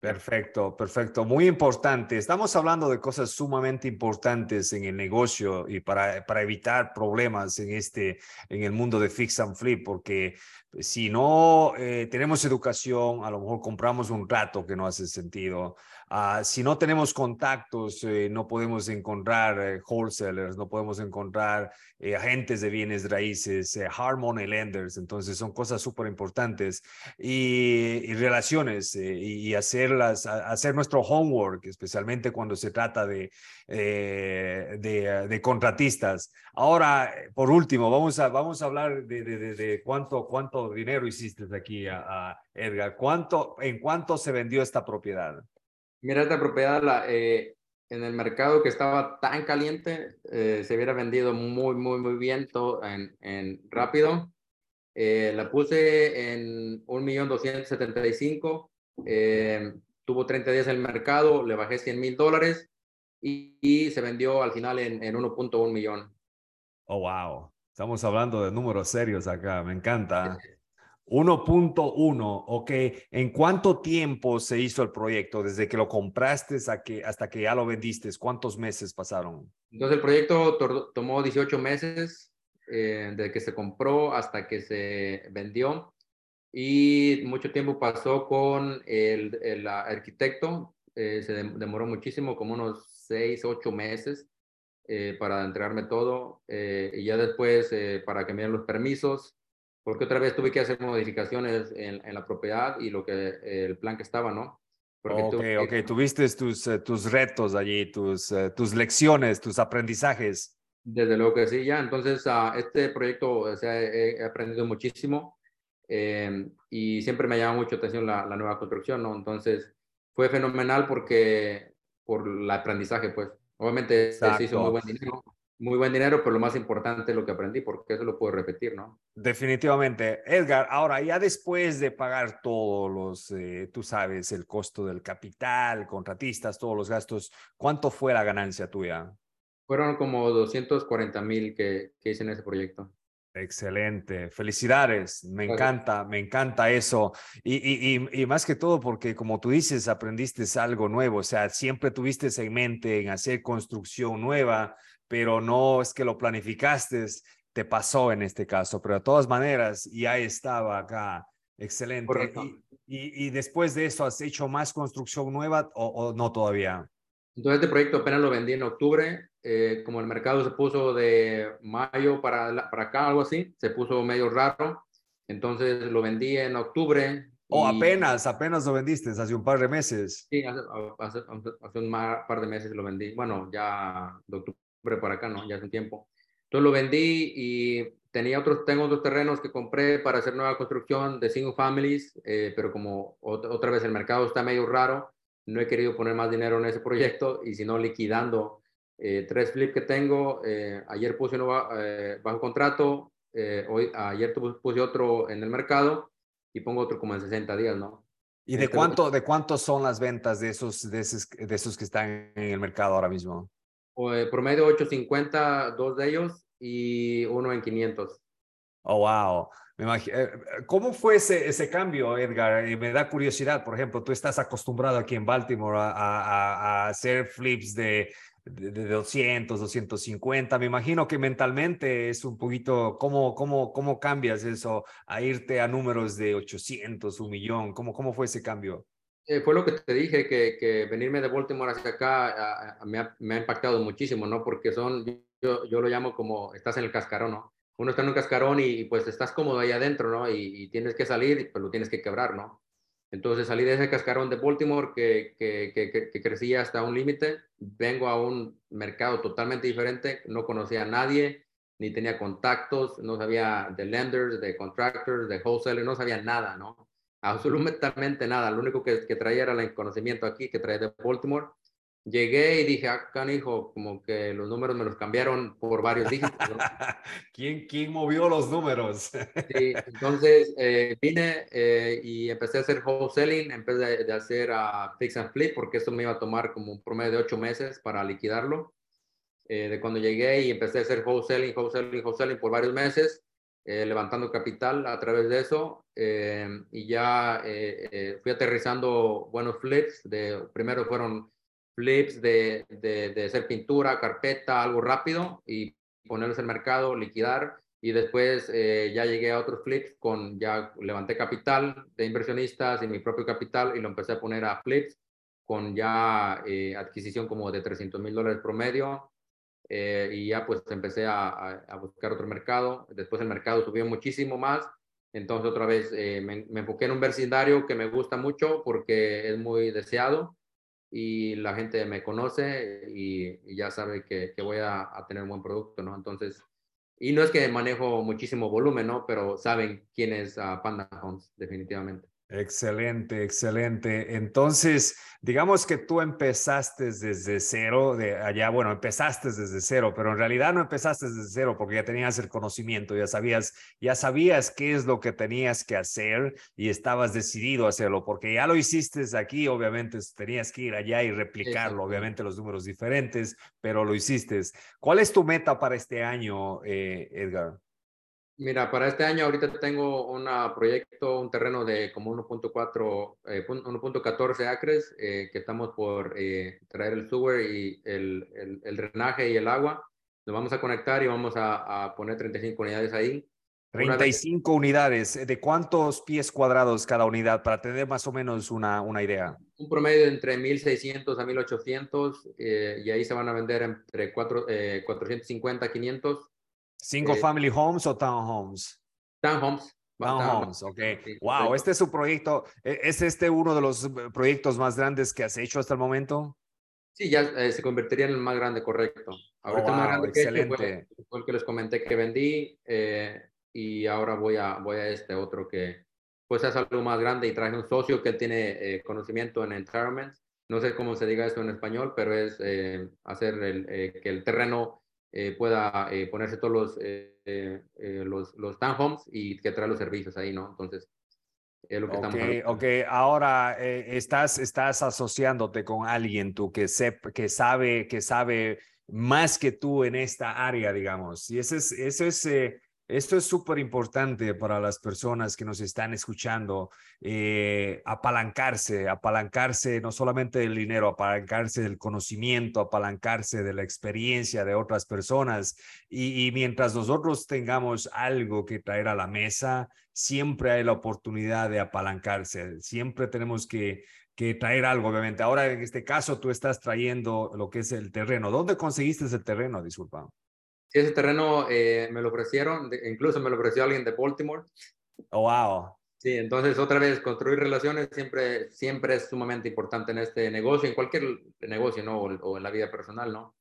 Perfecto, perfecto. Muy importante. Estamos hablando de cosas sumamente importantes en el negocio y para, para evitar problemas en, este, en el mundo de fix and flip, porque si no eh, tenemos educación, a lo mejor compramos un rato que no hace sentido. Ah, si no tenemos contactos, eh, no podemos encontrar eh, wholesalers, no podemos encontrar eh, agentes de bienes raíces, hard money lenders. Entonces son cosas súper importantes y, relaciones y, hacerlas, hacer nuestro homework, especialmente cuando se trata de, de, contratistas. Ahora, por último, vamos a, vamos a hablar de, de, cuánto, cuánto dinero hiciste aquí, a, Edgar. ¿Cuánto, ¿En cuánto se vendió esta propiedad? Mira, esta propiedad la, eh, en el mercado que estaba tan caliente, eh, se hubiera vendido muy, muy, muy bien todo en, en rápido. Eh, la puse en 1.275.000. Eh, tuvo 30 días en el mercado, le bajé 100 mil dólares y, y, se vendió al final en, en 1.1 millón. Oh, wow. Estamos hablando de números serios acá, me encanta. 1.1, ok. ¿En cuánto tiempo se hizo el proyecto? Desde que lo compraste hasta que, hasta que ya lo vendiste, ¿cuántos meses pasaron? Entonces el proyecto tomó 18 meses eh, desde que se compró hasta que se vendió y mucho tiempo pasó con el, el arquitecto, eh, se demoró muchísimo, como unos 6, 8 meses eh, para entregarme todo y ya después para que me den los permisos porque otra vez tuve que hacer modificaciones en, en la propiedad y lo que el plan que estaba, ¿no? Porque ok, ok, tuviste tus, eh, tus retos allí, tus, eh, tus lecciones, tus aprendizajes. Desde luego que sí, ya. Entonces, uh, este proyecto, o sea, he, aprendido muchísimo eh, y siempre me llama mucho atención la, la, nueva construcción, ¿no? Entonces, fue fenomenal porque, por el aprendizaje, pues. Obviamente, se hizo muy buen dinero muy buen dinero, pero lo más importante es lo que aprendí, porque eso lo puedo repetir, ¿no? Definitivamente. Edgar, ahora ya después de pagar todos los, eh, tú sabes, el costo del capital, contratistas, todos los gastos, ¿cuánto fue la ganancia tuya? Fueron como 240 mil que, que hice en ese proyecto. Excelente, felicidades, me encanta, me encanta eso. Y, y, y, más que todo porque como tú dices, aprendiste algo nuevo, o sea, siempre tuviste en mente en hacer construcción nueva, pero no es que lo planificaste, te pasó en este caso, pero de todas maneras ya estaba acá. Excelente. Y, y, después de eso, ¿has hecho más construcción nueva o, no todavía? Entonces, este proyecto apenas lo vendí en octubre. Eh, como el mercado se puso de mayo para, para acá, algo así, se puso medio raro. Entonces lo vendí en octubre. O apenas, apenas lo vendiste, hace un par de meses. Sí, hace, hace, hace un par de meses lo vendí. Bueno, ya de octubre para acá, ¿no? Ya hace un tiempo. Entonces lo vendí y tenía otros, tengo otros terrenos que compré para hacer nueva construcción de single families, eh, pero como otra vez el mercado está medio raro, no he querido poner más dinero en ese proyecto y si no liquidando eh, tres flips que tengo. Eh, ayer puse uno bajo contrato, hoy, ayer puse otro en el mercado y pongo otro como en 60 días, ¿no? ¿Y de cuánto, de cuántos son las ventas de esos, de esos, de esos que están en el mercado ahora mismo? Promedio 850, dos de ellos y uno en 500. Oh, wow. Imagino, eh, ¿Cómo fue ese, ese cambio, Edgar? me da curiosidad, por ejemplo, tú estás acostumbrado aquí en Baltimore a, a, a hacer flips de, de, de, 200, 250. Me imagino que mentalmente es un poquito, ¿cómo, cómo, cómo cambias eso a irte a números de 800, un millón? ¿Cómo, cómo fue ese cambio? Eh, fue lo que te dije, que, que venirme de Baltimore hacia acá me, ha, me, ha, impactado muchísimo, ¿no? Porque son, yo, yo lo llamo como estás en el cascarón, ¿no? Uno está en un cascarón y, pues estás cómodo ahí adentro, ¿no? Y, y tienes que salir, pues lo tienes que quebrar, ¿no? Entonces salí de ese cascarón de Baltimore que, que, que, que crecía hasta un límite, vengo a un mercado totalmente diferente, no conocía a nadie, ni tenía contactos, no sabía de lenders, de contractors, de wholesalers, no sabía nada, ¿no? Absolutamente nada. Lo único que, traía era el conocimiento aquí que traía de Baltimore. Llegué y dije, acá, ah, hijo, como que los números me los cambiaron por varios dígitos. ¿Quién, ¿Quién movió los números? sí, entonces eh, vine eh, y empecé a hacer wholesaling, empecé de, hacer a fix and flip, porque eso me iba a tomar como un promedio de ocho meses para liquidarlo. Eh, de cuando llegué y empecé a hacer wholesaling, wholesaling, wholesaling por varios meses. Eh, levantando capital a través de eso eh, y ya eh, fui aterrizando buenos flips. De, primero fueron flips de, de, de, hacer pintura, carpeta, algo rápido y ponerlos en mercado, liquidar. Y después ya llegué a otros flips con, ya levanté capital de inversionistas y mi propio capital y lo empecé a poner a flips con ya adquisición como de 300 mil dólares promedio eh, y ya pues empecé a, a, buscar otro mercado. Después el mercado subió muchísimo más. Entonces otra vez eh, me, me, enfoqué en un vecindario que me gusta mucho porque es muy deseado y la gente me conoce y, y ya sabe que, que voy a, a, tener un buen producto, ¿no? Entonces, y no es que manejo muchísimo volumen, ¿no? Pero saben quién es uh, Panda Homes, definitivamente. Excelente, excelente. Entonces, digamos que tú empezaste desde cero, de allá, bueno, empezaste desde cero, pero en realidad no empezaste desde cero porque ya tenías el conocimiento, ya sabías, ya sabías qué es lo que tenías que hacer y estabas decidido a hacerlo, porque ya lo hiciste aquí, obviamente tenías que ir allá y replicarlo, obviamente los números diferentes, pero lo hiciste. ¿Cuál es tu meta para este año, eh, Edgar? Mira, para este año ahorita tengo un proyecto, un terreno de como 1.4, eh, 1.14 acres eh, que estamos por eh, traer el sewer y el, el, el, drenaje y el agua. Nos vamos a conectar y vamos a, a poner 35 unidades ahí. 35 unidades. ¿De cuántos pies cuadrados cada unidad para tener más o menos una, una idea? Un promedio entre 1.600 a 1.800 eh, y ahí se van a vender entre 4, 450 a 500 ¿Single eh, family homes o townhomes? Townhomes. Townhomes, ok. wow, este es su proyecto. ¿e-, ¿Es este uno de los eh, proyectos más grandes que has hecho hasta el momento? Sí, ya eh, se convertiría en el más grande, correcto. Ahorita oh, más grande excelente. Que fue, fue, el que les comenté que vendí eh, y ahora voy a, voy a este otro que pues es algo más grande y traje un socio que tiene eh, conocimiento en environment. No sé cómo se diga eso en español, pero es hacer el, que el terreno eh, pueda eh, ponerse todos los, eh, los, los townhomes y que trae los servicios ahí, ¿no? Entonces, es lo que okay, estamos Ok, ahora estás, estás asociándote con alguien tú que, sep, que, sabe, que sabe más que tú en esta área, digamos. Y ese es, eso es esto es súper importante para las personas que nos están escuchando, eh, apalancarse, apalancarse no solamente del dinero, apalancarse del conocimiento, apalancarse de la experiencia de otras personas. Y, y, mientras nosotros tengamos algo que traer a la mesa, siempre hay la oportunidad de apalancarse, siempre tenemos que, que traer algo, obviamente. Ahora, en este caso, tú estás trayendo lo que es el terreno. ¿Dónde conseguiste ese terreno? Disculpa. Sí, ese terreno eh, me lo ofrecieron, incluso me lo ofreció alguien de Baltimore. Oh, wow. Sí, entonces otra vez construir relaciones siempre, siempre es sumamente importante en este negocio, en cualquier negocio, ¿no? O, o en la vida personal, ¿no?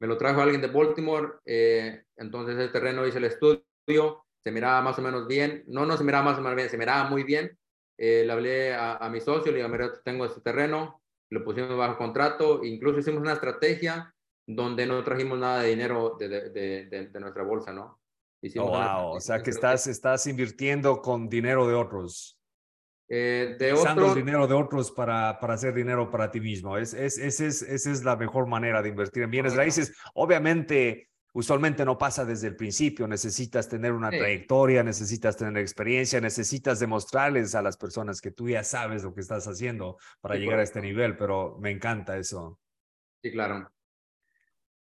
Me lo trajo alguien de Baltimore, eh, entonces el terreno hice el estudio, se miraba más o menos bien, no, no se miraba más o menos bien, se miraba muy bien. Eh, le hablé a, a, mi socio, le dije, mira, tengo este terreno, lo pusimos bajo contrato, incluso hicimos una estrategia donde no trajimos nada de dinero de, de, de, nuestra bolsa, ¿no? oh, wow, o sea que estás, estás invirtiendo con dinero de otros. Eh, de Usando el dinero de otros para, para hacer dinero para ti mismo. Es, es, es, esa es la mejor manera de invertir en bienes raíces. Obviamente, usualmente no pasa desde el principio. Necesitas tener una trayectoria, necesitas tener experiencia, necesitas demostrarles a las personas que tú ya sabes lo que estás haciendo para llegar a este nivel, pero me encanta eso. Sí, claro.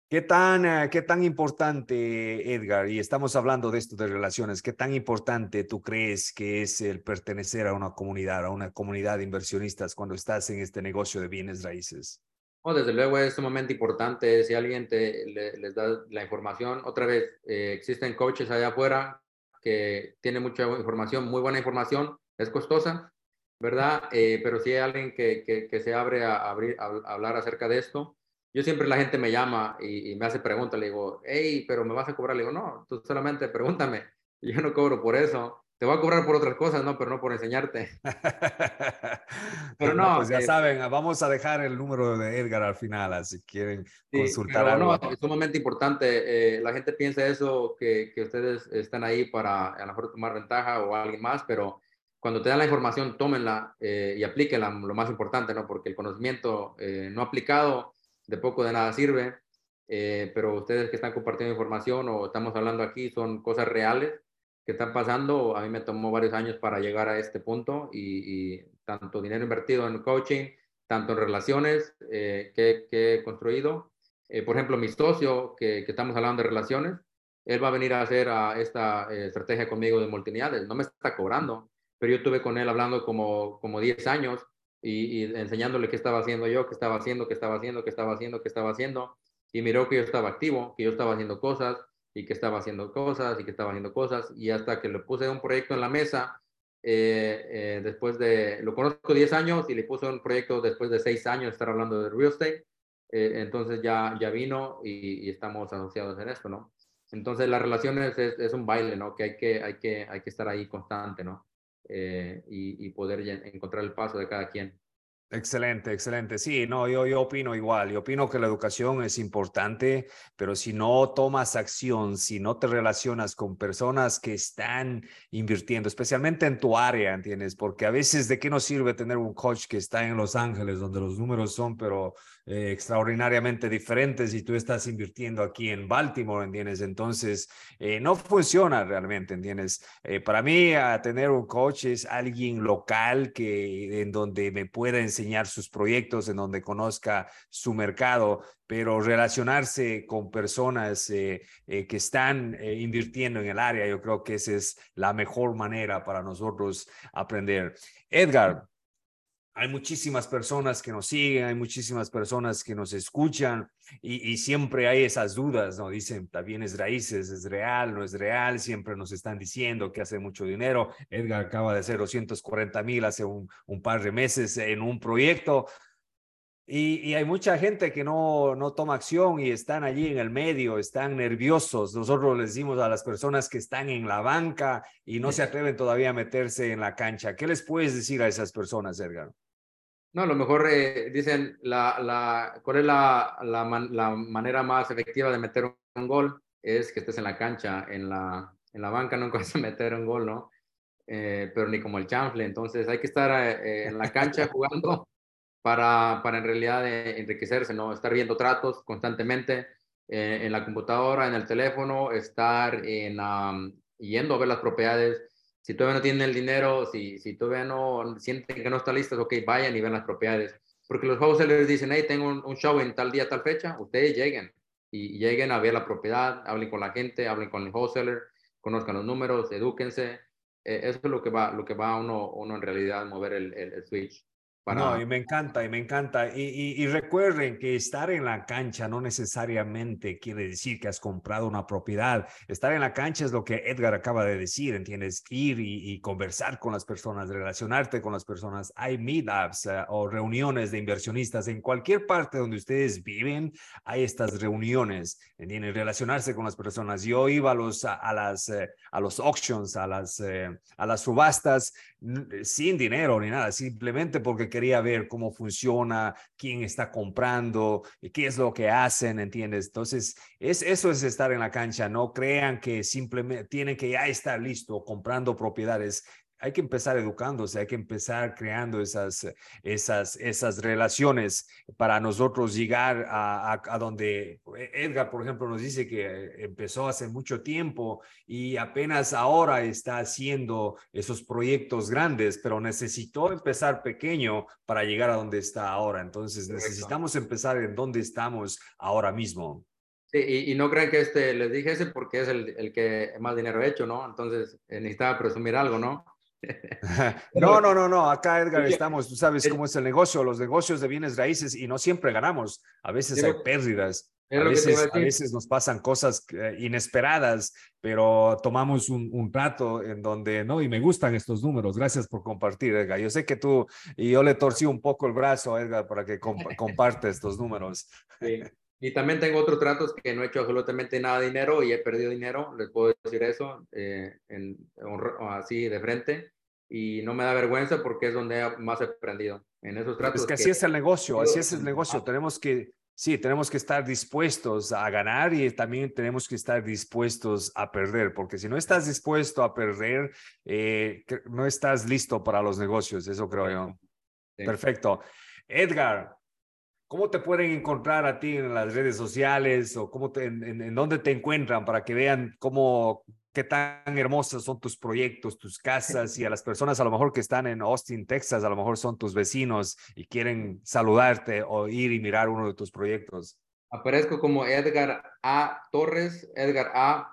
¿Qué tan, eh, ¿Qué tan importante, Edgar, y estamos hablando de esto de relaciones, qué tan importante tú crees que es el pertenecer a una comunidad, a una comunidad de inversionistas cuando estás en este negocio de bienes raíces? Oh, desde luego es sumamente importante si alguien te, les da la información. Otra vez, eh, existen coaches allá afuera que tienen mucha información, muy buena información, es costosa, ¿verdad? Eh, pero si hay alguien que, que, que se abre a, abrir, a hablar acerca de esto, yo siempre la gente me llama y, me hace preguntas, le digo, hey, pero me vas a cobrar, le digo, no, tú solamente pregúntame, yo no cobro por eso, te voy a cobrar por otras cosas, no, pero no por enseñarte. pero no, pues ya eh, saben, vamos a dejar el número de Edgar al final, si quieren consultar algo. No, es sumamente importante. Eh, la gente piensa eso, que, que, ustedes están ahí para a lo mejor tomar ventaja o alguien más, pero cuando te dan la información, tómenla eh, y aplíquenla, lo más importante, ¿no? Porque el conocimiento no aplicado de poco de nada sirve, eh, pero ustedes que están compartiendo información o estamos hablando aquí son cosas reales que están pasando. A mí me tomó varios años para llegar a este punto y, tanto dinero invertido en coaching, tanto en relaciones eh, que, he construido. Eh, por ejemplo, mi socio, que, estamos hablando de relaciones, él va a venir a hacer esta estrategia conmigo de multiniales. No me está cobrando, pero yo estuve con él hablando como, como 10 años y, enseñándole qué estaba haciendo yo, qué estaba haciendo, qué estaba haciendo, qué estaba haciendo, qué estaba haciendo. Y miró que yo estaba activo, que yo estaba haciendo cosas y que estaba haciendo cosas y que estaba haciendo cosas. Y hasta que le puse un proyecto en la mesa, eh, eh, después de, lo conozco 10 años y le puse un proyecto después de 6 años estar hablando de real estate. Eh, entonces ya, ya vino y, estamos asociados en esto, ¿no? Entonces las relaciones es, es, un baile, ¿no? Que hay que, hay que, hay que estar ahí constante, ¿no? Eh, y, poder encontrar el paso de cada quien. Excelente, excelente. Sí, no, yo, yo opino igual. Yo opino que la educación es importante, pero si no tomas acción, si no te relacionas con personas que están invirtiendo, especialmente en tu área, ¿entiendes? Porque a veces de qué nos sirve tener un coach que está en Los Ángeles, donde los números son, pero eh, extraordinariamente diferentes y tú estás invirtiendo aquí en Baltimore, ¿entiendes? Entonces, eh, no funciona realmente, ¿entiendes? Eh, para mí, tener un coach es alguien local que en donde me pueda enseñar sus proyectos, en donde conozca su mercado, pero relacionarse con personas que están invirtiendo en el área, yo creo que esa es la mejor manera para nosotros aprender. Edgar, hay muchísimas personas que nos siguen, hay muchísimas personas que nos escuchan y, siempre hay esas dudas, ¿no? Dicen, también es raíces, es real, no es real, siempre nos están diciendo que hace mucho dinero. Edgar acaba de hacer 240 mil hace un, par de meses en un proyecto. Y, hay mucha gente que no, no toma acción y están allí en el medio, están nerviosos. Nosotros les decimos a las personas que están en la banca y no se atreven todavía a meterse en la cancha. ¿Qué les puedes decir a esas personas, Edgar? No, a lo mejor eh, dicen la, la, cuál es la, la, manera más efectiva de meter un, gol, es que estés en la cancha, en la, en la banca nunca vas a meter un gol, ¿no? Eh, pero ni como el chanfle, entonces hay que estar eh, en la cancha jugando para, para en realidad enriquecerse, ¿no? Estar viendo tratos constantemente en la computadora, en el teléfono, estar en, yendo a ver las propiedades, si todavía no tienen el dinero, si, si todavía no sienten que no está listo, ok, vayan y ven las propiedades. Porque los wholesalers dicen, hey, tengo un, show en tal día, tal fecha, ustedes lleguen y, lleguen a ver la propiedad, hablen con la gente, hablen con el wholesaler, conozcan los números, edúquense. Eh, eso es lo que va, lo que va uno, uno en realidad mover el, el switch. No, y me encanta, y me encanta. Y, recuerden que estar en la cancha no necesariamente quiere decir que has comprado una propiedad. Estar en la cancha es lo que Edgar acaba de decir, ¿entiendes? Ir y, conversar con las personas, relacionarte con las personas. Hay meetups eh, o reuniones de inversionistas en cualquier parte donde ustedes viven. Hay estas reuniones, ¿entiendes? Relacionarse con las personas. Yo iba a los, a, las, eh, a los auctions, a las, eh, a las subastas sin dinero ni nada, simplemente porque quería ver cómo funciona, quién está comprando, qué es lo que hacen, ¿entiendes? Entonces, es, eso es estar en la cancha. No crean que simplemente tienen que ya estar listo comprando propiedades hay que empezar educándose, hay que empezar creando esas, esas, esas relaciones para nosotros llegar a, a, donde Edgar, por ejemplo, nos dice que empezó hace mucho tiempo y apenas ahora está haciendo esos proyectos grandes, pero necesitó empezar pequeño para llegar a donde está ahora. Entonces necesitamos empezar en donde estamos ahora mismo. Sí, y, no crean que este, les dije ese porque es el, el que más dinero ha hecho, ¿no? Entonces eh, necesitaba presumir algo, ¿no? No, no, no, no. Acá, Edgar, estamos, tú sabes cómo es el negocio, los negocios de bienes raíces y no siempre ganamos. A veces hay pérdidas. A veces, a veces, nos pasan cosas eh, inesperadas, pero tomamos un, un, rato en donde, no, y me gustan estos números. Gracias por compartir, Edgar. Yo sé que tú, y yo le torcí un poco el brazo a Edgar para que comparte estos números. Y también tengo otros tratos que no he hecho absolutamente nada de dinero y he perdido dinero, les puedo decir eso, eh, en, así de frente. Y no me da vergüenza porque es donde más he aprendido. En esos tratos. Es que así es el negocio, así es el negocio. Tenemos que, sí, tenemos que estar dispuestos a ganar y también tenemos que estar dispuestos a perder, porque si no estás dispuesto a perder, eh, no estás listo para los negocios, eso creo yo. Perfecto. Edgar, ¿Cómo te pueden encontrar a ti en las redes sociales o cómo te, en, dónde te encuentran para que vean cómo, qué tan hermosas son tus proyectos, tus casas y a las personas a lo mejor que están en Austin, Texas, a lo mejor son tus vecinos y quieren saludarte o ir y mirar uno de tus proyectos? Aparezco como Edgar A. Torres, Edgar A.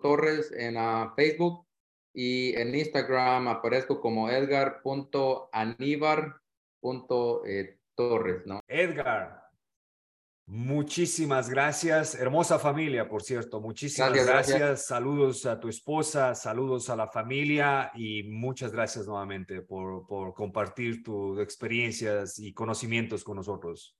Torres en uh, Facebook y en Instagram aparezco como Edgar.aníbar.torres. Torres, ¿no? Edgar, muchísimas gracias. Hermosa familia, por cierto. Muchísimas gracias, Saludos a tu esposa, saludos a la familia y muchas gracias nuevamente por, por compartir tus experiencias y conocimientos con nosotros.